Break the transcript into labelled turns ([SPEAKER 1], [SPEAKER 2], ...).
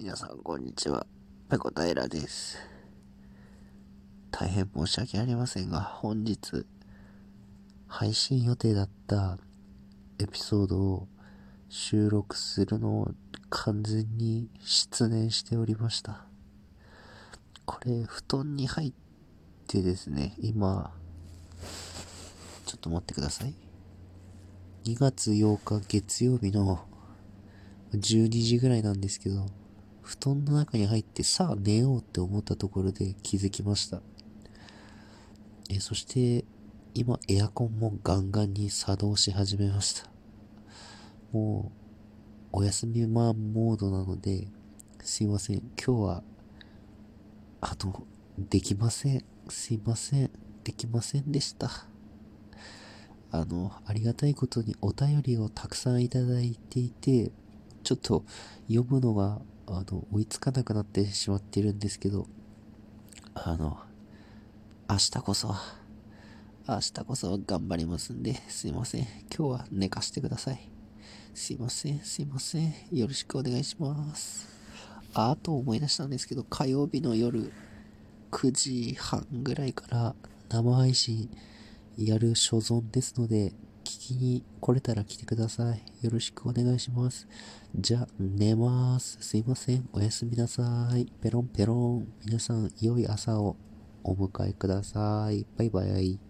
[SPEAKER 1] 皆さん、こんにちは。ペコ平です。大変申し訳ありませんが、本日、配信予定だったエピソードを収録するのを完全に失念しておりました。これ、布団に入ってですね、今、ちょっと待ってください。2月8日月曜日の12時ぐらいなんですけど、布団の中に入ってさあ寝ようって思ったところで気づきました。えそして、今エアコンもガンガンに作動し始めました。もう、お休みマンモードなので、すいません。今日は、あの、できません。すいません。できませんでした。あの、ありがたいことにお便りをたくさんいただいていて、ちょっと読むのがあの、追いつかなくなってしまっているんですけど、あの、明日こそ、明日こそ頑張りますんで、すいません。今日は寝かしてください。すいません、すいません。よろしくお願いします。あ、あと思い出したんですけど、火曜日の夜9時半ぐらいから生配信やる所存ですので、に来れたら来てください。よろしくお願いします。じゃあ、寝ます。すいません。おやすみなさい。ペロンペロン。皆さん、良い朝をお迎えください。バイバイ。